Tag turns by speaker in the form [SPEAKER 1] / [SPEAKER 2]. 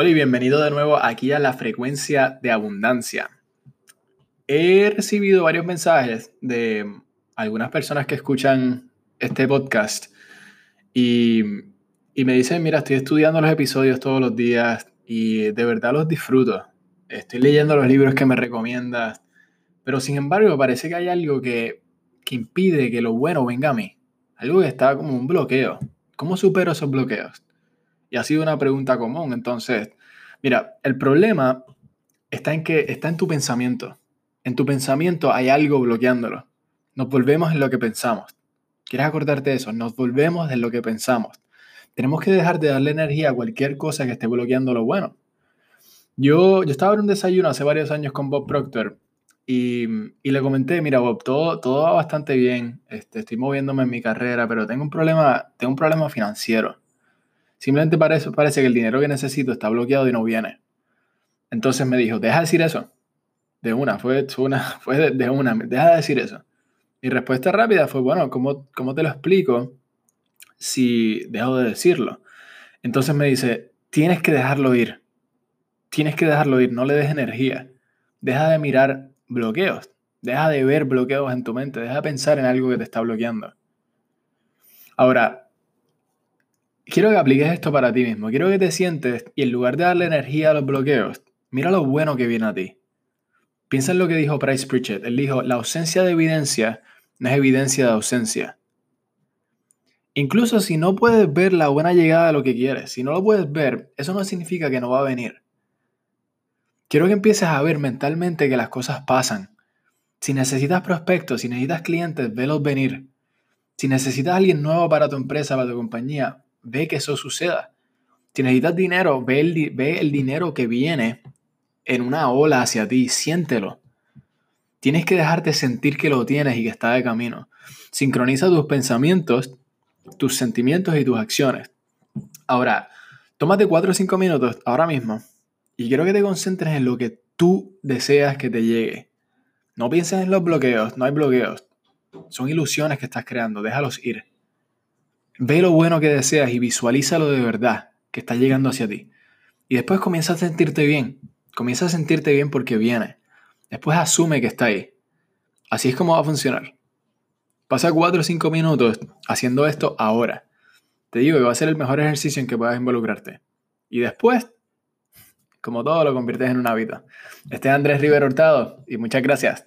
[SPEAKER 1] Hola y bienvenido de nuevo aquí a la frecuencia de abundancia. He recibido varios mensajes de algunas personas que escuchan este podcast y, me dicen, mira, estoy estudiando los episodios todos los días y de verdad los disfruto. Estoy leyendo los libros que me recomiendas, pero sin embargo parece que hay algo que, que impide que lo bueno venga a mí. Algo que está como un bloqueo. ¿Cómo supero esos bloqueos? Y ha sido una pregunta común. Entonces, mira, el problema está en que está en tu pensamiento. En tu pensamiento hay algo bloqueándolo. Nos volvemos en lo que pensamos. ¿Quieres acordarte de eso? Nos volvemos en lo que pensamos. Tenemos que dejar de darle energía a cualquier cosa que esté bloqueando lo bueno. Yo, yo estaba en un desayuno hace varios años con Bob Proctor y, y, le comenté, mira Bob, todo, todo va bastante bien, este, estoy moviéndome en mi carrera, pero tengo un problema, tengo un problema financiero. Simplemente parece, parece que el dinero que necesito está bloqueado y no viene. Entonces me dijo, deja de decir eso. De una, fue, una, fue de, una, deja de decir eso. Mi respuesta rápida fue, bueno, ¿cómo, ¿cómo te lo explico si dejo de decirlo? Entonces me dice, tienes que dejarlo ir. Tienes que dejarlo ir, no le des energía. Deja de mirar bloqueos. Deja de ver bloqueos en tu mente. Deja de pensar en algo que te está bloqueando. Ahora, quiero que apliques esto para ti mismo. Quiero que te sientes y en lugar de darle energía a los bloqueos, mira lo bueno que viene a ti. Piensa en lo que dijo Price Pritchett. Él dijo, la ausencia de evidencia no es evidencia de ausencia. Incluso si no puedes ver la buena llegada de lo que quieres, si no lo puedes ver, eso no significa que no va a venir. Quiero que empieces a ver mentalmente que las cosas pasan. Si necesitas prospectos, si necesitas clientes, velos venir. Si necesitas alguien nuevo para tu empresa, para tu compañía, ve que eso suceda. Si necesitas dinero, ve el, ve el dinero que viene en una ola hacia ti, siéntelo. Tienes que dejarte sentir que lo tienes y que está de camino. Sincroniza tus pensamientos, tus sentimientos y tus acciones. Ahora, tómate 4 o 5 minutos ahora mismo y quiero que te concentres en lo que tú deseas que te llegue. No pienses en los bloqueos, no hay bloqueos. Son ilusiones que estás creando, déjalos ir. Ve lo bueno que deseas y visualízalo de verdad, que está llegando hacia ti. Y después comienza a sentirte bien. Comienza a sentirte bien porque viene. Después asume que está ahí. Así es como va a funcionar. Pasa 4 o 5 minutos haciendo esto ahora. Te digo que va a ser el mejor ejercicio en que puedas involucrarte. Y después, como todo, lo conviertes en un hábito. Este es Andrés River Hurtado y muchas gracias.